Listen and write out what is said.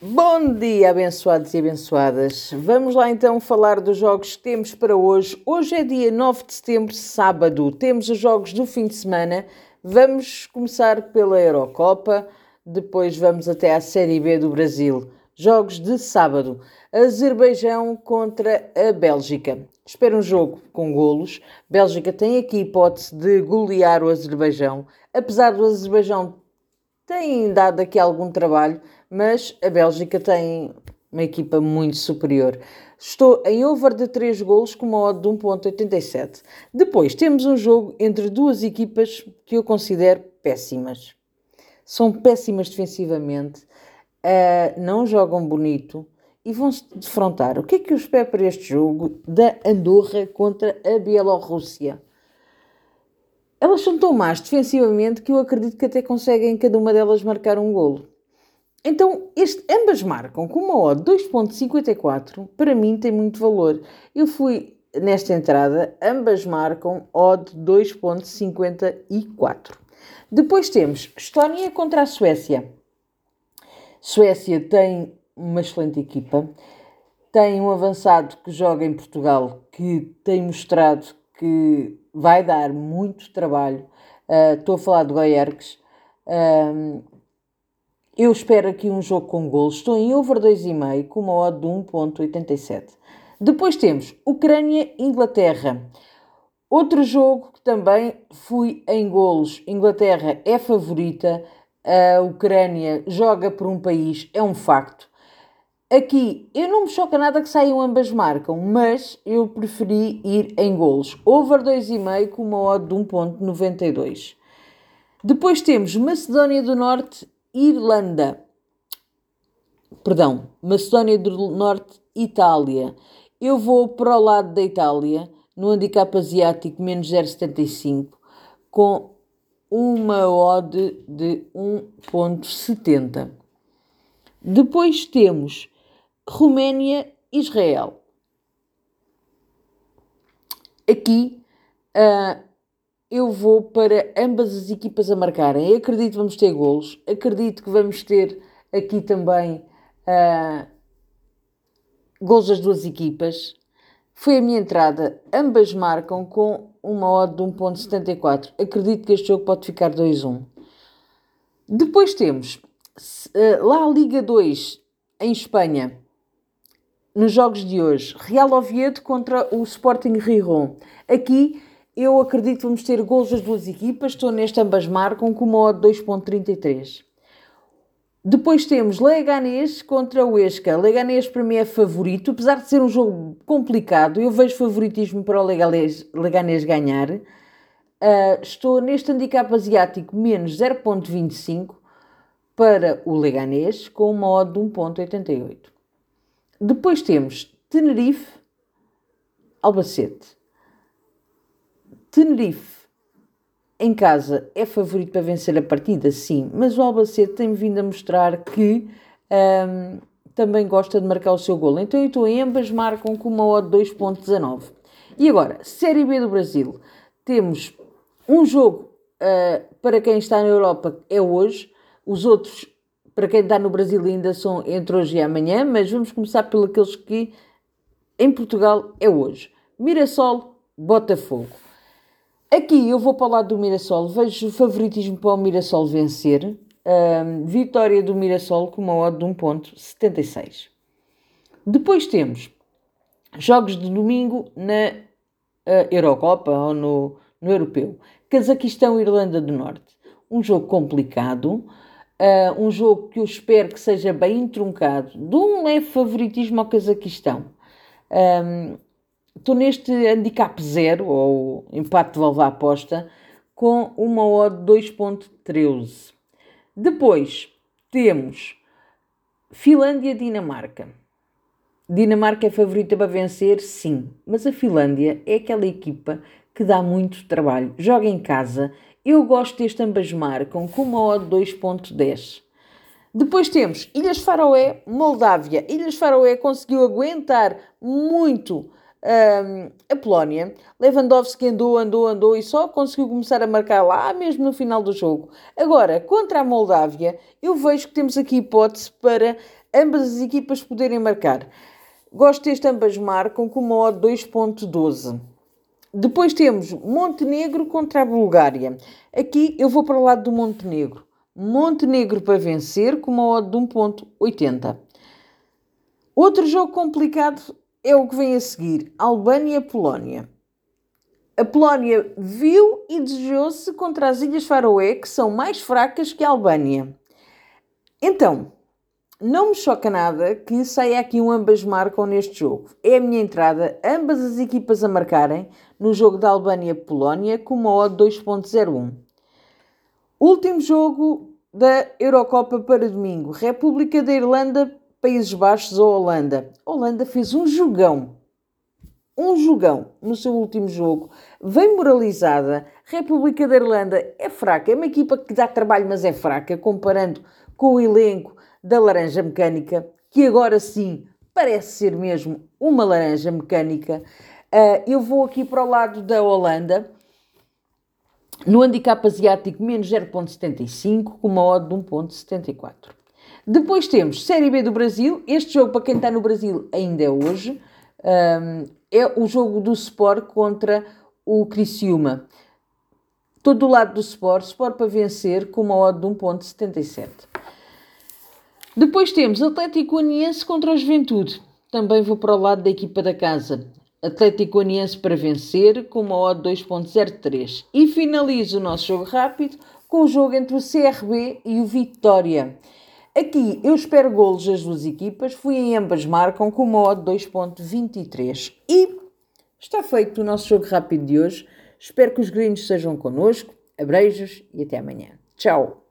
Bom dia, abençoados e abençoadas. Vamos lá então falar dos jogos que temos para hoje. Hoje é dia 9 de setembro, sábado. Temos os jogos do fim de semana. Vamos começar pela Eurocopa, depois vamos até à Série B do Brasil. Jogos de sábado. Azerbaijão contra a Bélgica. Espera um jogo com golos. Bélgica tem aqui hipótese de golear o Azerbaijão. Apesar do Azerbaijão tem dado aqui algum trabalho, mas a Bélgica tem uma equipa muito superior. Estou em over de 3 golos com uma odd de 1.87. Depois temos um jogo entre duas equipas que eu considero péssimas. São péssimas defensivamente, uh, não jogam bonito e vão-se defrontar. O que é que eu espero para este jogo da Andorra contra a Bielorrússia? Elas são tão más defensivamente que eu acredito que até conseguem cada uma delas marcar um golo. Então, este, ambas marcam com uma odd 2.54, para mim tem muito valor. Eu fui nesta entrada, ambas marcam odd 2.54. Depois temos Estónia contra a Suécia. Suécia tem uma excelente equipa, tem um avançado que joga em Portugal que tem mostrado que vai dar muito trabalho. Uh, estou a falar de Goierques. Uh, eu espero aqui um jogo com gols. Estou em over 2,5 com uma odd de 1.87. Depois temos Ucrânia-Inglaterra. Outro jogo que também fui em golos. Inglaterra é favorita. A Ucrânia joga por um país, é um facto. Aqui, eu não me choca nada que saiam ambas marcam, mas eu preferi ir em golos. Over 2,5 com uma odd de 1.92. Depois temos Macedónia do Norte, Irlanda. Perdão, Macedónia do Norte, Itália. Eu vou para o lado da Itália, no handicap asiático menos 0,75, com uma odd de 1.70. Depois temos Roménia, Israel. Aqui uh, eu vou para ambas as equipas a marcarem. Eu acredito que vamos ter golos, acredito que vamos ter aqui também uh, golos das duas equipas. Foi a minha entrada, ambas marcam com uma odd de 1.74. Acredito que este jogo pode ficar 2-1. Depois temos uh, lá a Liga 2 em Espanha nos jogos de hoje. Real Oviedo contra o Sporting Riron. Aqui eu acredito que vamos ter gols das duas equipas. Estou neste ambas marcam com uma odd 2.33. Depois temos Leganês contra o Esca. Leganês para mim é favorito, apesar de ser um jogo complicado. Eu vejo favoritismo para o Leganês ganhar. Uh, estou neste handicap asiático menos 0.25 para o Leganês com uma odd de 1.88. Depois temos Tenerife, Albacete. Tenerife em casa é favorito para vencer a partida, sim, mas o Albacete tem vindo a mostrar que um, também gosta de marcar o seu golo. Então eu estou em ambas marcam com uma odd 2.19. E agora, Série B do Brasil. Temos um jogo uh, para quem está na Europa é hoje, os outros para quem está no Brasil ainda são entre hoje e amanhã, mas vamos começar pelos que em Portugal é hoje. Mirassol, Botafogo. Aqui eu vou para o lado do Mirassol, vejo favoritismo para o Mirassol vencer. Um, vitória do Mirassol com uma odd de 1.76. Depois temos jogos de domingo na uh, Eurocopa ou no, no Europeu. Cazaquistão Irlanda do Norte. Um jogo complicado. Uh, um jogo que eu espero que seja bem truncado, de um leve favoritismo ao Cazaquistão. Estou neste handicap zero, ou empate de valva aposta, com uma odd 2.13. Depois temos Finlândia-Dinamarca. Dinamarca é favorita para vencer? Sim, mas a Finlândia é aquela equipa que dá muito trabalho. Joga em casa eu gosto deste ambas marcam com uma odd 2.10. Depois temos Ilhas Faroé, Moldávia. Ilhas Faroé conseguiu aguentar muito a Polónia. Lewandowski andou, andou, andou e só conseguiu começar a marcar lá mesmo no final do jogo. Agora, contra a Moldávia, eu vejo que temos aqui hipótese para ambas as equipas poderem marcar. Gosto deste ambas marcam com uma odd 2.12. Depois temos Montenegro contra a Bulgária. Aqui eu vou para o lado do Montenegro. Montenegro para vencer com uma odd de 1.80. Outro jogo complicado é o que vem a seguir: Albânia-Polónia. A Polónia viu e desejou-se contra as Ilhas Faroé, que são mais fracas que a Albânia. Então, não me choca nada que saia aqui um ambas marcam neste jogo. É a minha entrada, ambas as equipas a marcarem no jogo da Albânia-Polónia com uma odd 2.01. Último jogo da Eurocopa para domingo. República da Irlanda, Países Baixos ou Holanda. A Holanda fez um jogão. Um jogão no seu último jogo. Vem moralizada. República da Irlanda é fraca. É uma equipa que dá trabalho, mas é fraca, comparando com o elenco da Laranja Mecânica, que agora sim parece ser mesmo uma laranja mecânica. Uh, eu vou aqui para o lado da Holanda, no handicap asiático menos 0.75, com uma odd de 1.74. Depois temos Série B do Brasil. Este jogo, para quem está no Brasil, ainda é hoje. Um, é o jogo do Sport contra o Criciúma. Todo o lado do Sport, Sport para vencer com uma odd de 1.77. Depois temos Atlético Aniense contra o Juventude. Também vou para o lado da equipa da casa. Atlético Aniense para vencer com uma odd 2.03. E finalizo o nosso jogo rápido com o jogo entre o CRB e o Vitória. Aqui eu espero golos das duas equipas, fui em ambas marcam com uma odd 2.23. E está feito o nosso jogo rápido de hoje. Espero que os gringos sejam connosco. Abreijos e até amanhã. Tchau!